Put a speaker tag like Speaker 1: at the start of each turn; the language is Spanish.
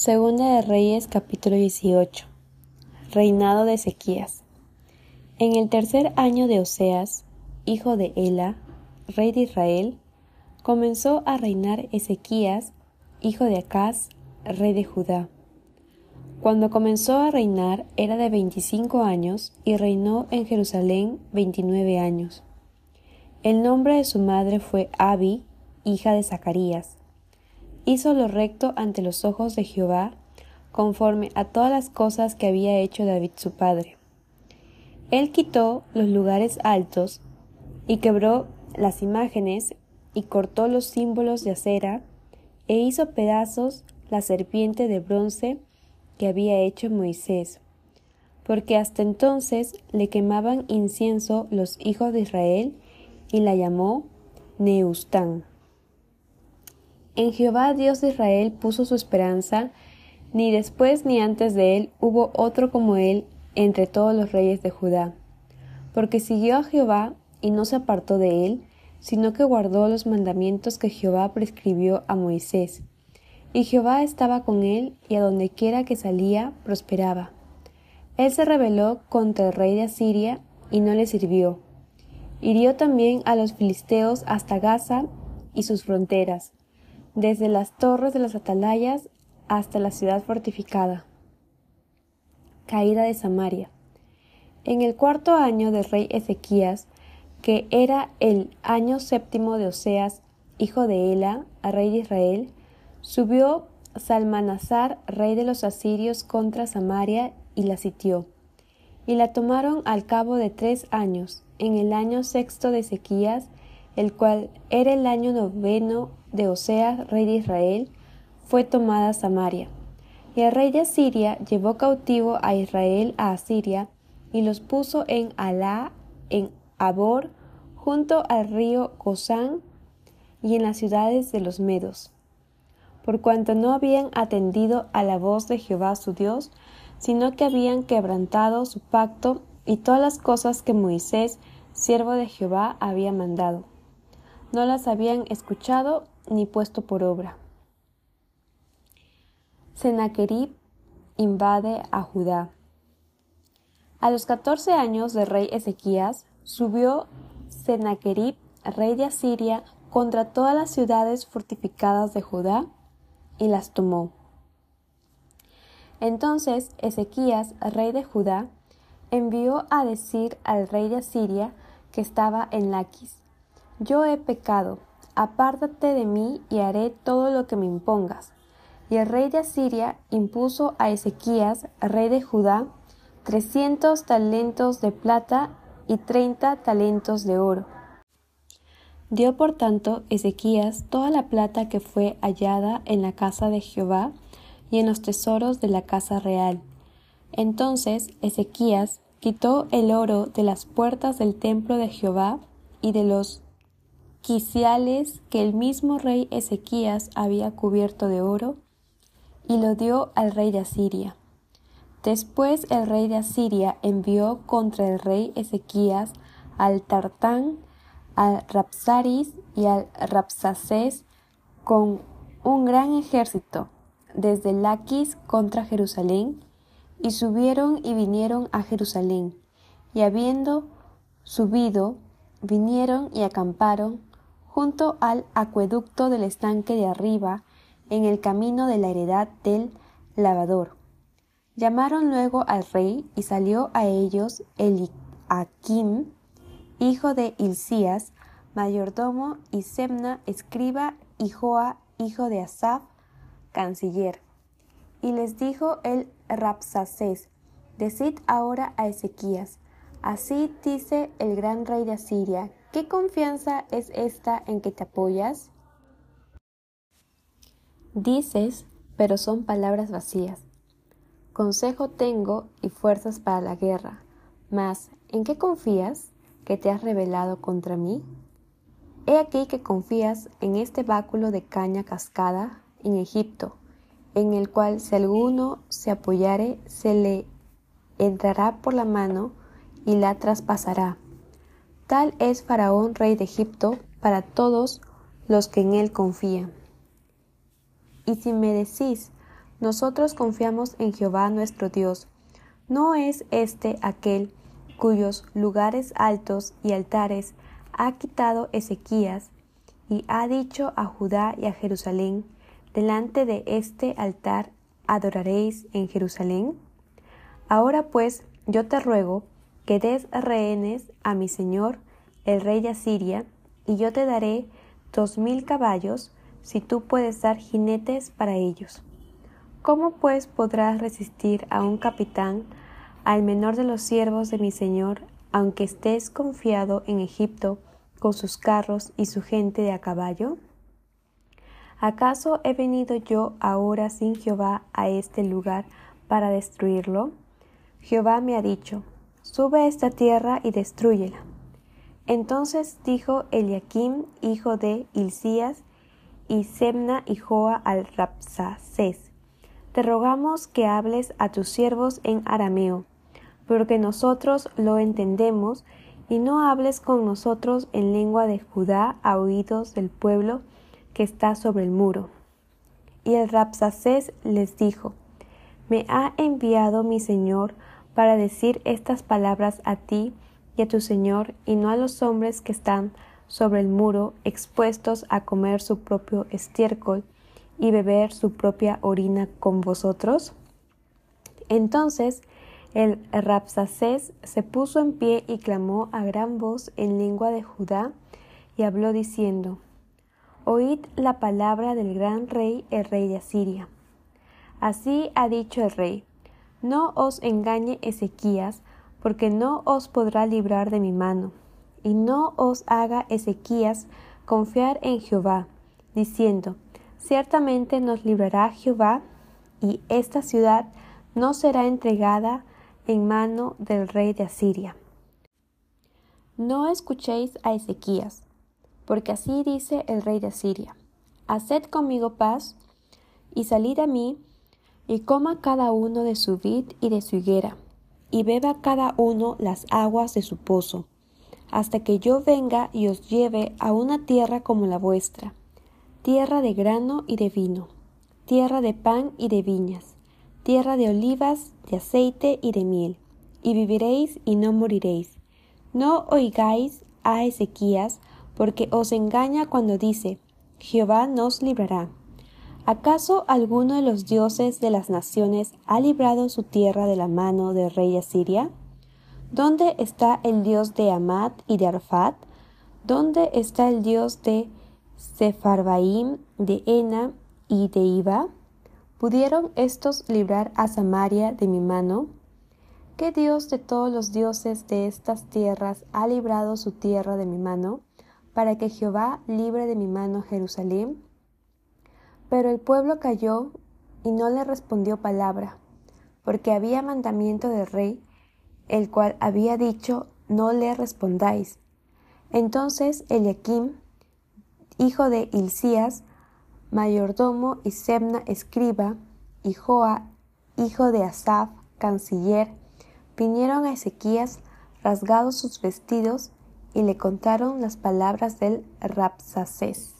Speaker 1: Segunda de Reyes capítulo 18 Reinado de Ezequías En el tercer año de Oseas, hijo de Ela, rey de Israel, comenzó a reinar Ezequías, hijo de Acaz, rey de Judá. Cuando comenzó a reinar era de veinticinco años y reinó en Jerusalén veintinueve años. El nombre de su madre fue Abi, hija de Zacarías hizo lo recto ante los ojos de Jehová, conforme a todas las cosas que había hecho David su padre. Él quitó los lugares altos y quebró las imágenes y cortó los símbolos de acera e hizo pedazos la serpiente de bronce que había hecho Moisés, porque hasta entonces le quemaban incienso los hijos de Israel y la llamó Neustán. En Jehová Dios de Israel puso su esperanza, ni después ni antes de él hubo otro como él entre todos los reyes de Judá, porque siguió a Jehová y no se apartó de él, sino que guardó los mandamientos que Jehová prescribió a Moisés. Y Jehová estaba con él, y a donde quiera que salía, prosperaba. Él se rebeló contra el rey de Asiria, y no le sirvió. Hirió también a los filisteos hasta Gaza y sus fronteras, desde las torres de las atalayas hasta la ciudad fortificada. Caída de Samaria. En el cuarto año del rey Ezequías, que era el año séptimo de Oseas, hijo de Ela, rey de Israel, subió Salmanasar, rey de los asirios, contra Samaria y la sitió. Y la tomaron al cabo de tres años, en el año sexto de Ezequías, el cual era el año noveno de Oseas, rey de Israel, fue tomada Samaria. Y el rey de Asiria llevó cautivo a Israel a Asiria y los puso en Alá, en Abor, junto al río Gozán y en las ciudades de los Medos. Por cuanto no habían atendido a la voz de Jehová su Dios, sino que habían quebrantado su pacto y todas las cosas que Moisés, siervo de Jehová, había mandado no las habían escuchado ni puesto por obra. Sennacherib invade a Judá. A los catorce años del rey Ezequías, subió Sennacherib, rey de Asiria, contra todas las ciudades fortificadas de Judá y las tomó. Entonces Ezequías, rey de Judá, envió a decir al rey de Asiria que estaba en Laquis, yo he pecado, apártate de mí y haré todo lo que me impongas. Y el rey de Asiria impuso a Ezequías, rey de Judá, trescientos talentos de plata y treinta talentos de oro. Dio por tanto Ezequías toda la plata que fue hallada en la casa de Jehová y en los tesoros de la casa real. Entonces Ezequías quitó el oro de las puertas del templo de Jehová y de los quiciales que el mismo rey Ezequías había cubierto de oro, y lo dio al rey de Asiria. Después el rey de Asiria envió contra el rey Ezequías al Tartán, al Rapsaris y al Rapsacés con un gran ejército desde Laquis contra Jerusalén, y subieron y vinieron a Jerusalén, y habiendo subido, vinieron y acamparon junto al acueducto del estanque de arriba, en el camino de la heredad del lavador. Llamaron luego al rey y salió a ellos Eliakim, hijo de Hilcías, mayordomo, y Semna, escriba, y Joa, hijo de Asaph, canciller. Y les dijo el Rapsacés, Decid ahora a Ezequías, así dice el gran rey de Asiria, ¿Qué confianza es esta en que te apoyas? Dices, pero son palabras vacías. Consejo tengo y fuerzas para la guerra, mas ¿en qué confías que te has rebelado contra mí? He aquí que confías en este báculo de caña cascada en Egipto, en el cual si alguno se apoyare, se le entrará por la mano y la traspasará Tal es Faraón, rey de Egipto, para todos los que en él confían. Y si me decís, nosotros confiamos en Jehová nuestro Dios. ¿No es este aquel cuyos lugares altos y altares ha quitado Ezequías y ha dicho a Judá y a Jerusalén, delante de este altar adoraréis en Jerusalén? Ahora pues yo te ruego que des rehenes a mi señor, el rey de Asiria, y yo te daré dos mil caballos, si tú puedes dar jinetes para ellos. ¿Cómo pues podrás resistir a un capitán, al menor de los siervos de mi señor, aunque estés confiado en Egipto, con sus carros y su gente de a caballo? ¿Acaso he venido yo ahora sin Jehová a este lugar para destruirlo? Jehová me ha dicho, sube esta tierra y destruyela. Entonces dijo Eliakim, hijo de Hilcías, y Semna y Joa al Rapsacés, te rogamos que hables a tus siervos en arameo, porque nosotros lo entendemos, y no hables con nosotros en lengua de Judá a oídos del pueblo, que está sobre el muro. Y el Rapsacés les dijo, Me ha enviado mi Señor para decir estas palabras a ti y a tu Señor, y no a los hombres que están sobre el muro, expuestos a comer su propio estiércol y beber su propia orina con vosotros? Entonces el Rapsacés se puso en pie y clamó a gran voz en lengua de Judá y habló diciendo, Oíd la palabra del gran rey, el rey de Asiria. Así ha dicho el rey, no os engañe Ezequías, porque no os podrá librar de mi mano, y no os haga Ezequías confiar en Jehová, diciendo, ciertamente nos librará Jehová, y esta ciudad no será entregada en mano del rey de Asiria. No escuchéis a Ezequías, porque así dice el rey de Asiria, Haced conmigo paz, y salid a mí, y coma cada uno de su vid y de su higuera, y beba cada uno las aguas de su pozo, hasta que yo venga y os lleve a una tierra como la vuestra, tierra de grano y de vino, tierra de pan y de viñas, tierra de olivas, de aceite y de miel, y viviréis y no moriréis. No oigáis a Ezequías, porque os engaña cuando dice, Jehová nos librará. ¿Acaso alguno de los dioses de las naciones ha librado su tierra de la mano del rey Asiria? ¿Dónde está el dios de Amat y de Arfat? ¿Dónde está el dios de Sepharvaim, de Ena y de Iba? ¿Pudieron estos librar a Samaria de mi mano? ¿Qué dios de todos los dioses de estas tierras ha librado su tierra de mi mano? para que Jehová libre de mi mano Jerusalén? Pero el pueblo calló y no le respondió palabra, porque había mandamiento del rey, el cual había dicho, no le respondáis. Entonces Eliakim, hijo de Hilcías, mayordomo y Semna escriba, y Joa, hijo de Asaph, canciller, vinieron a Ezequías rasgados sus vestidos y le contaron las palabras del Rapsacés.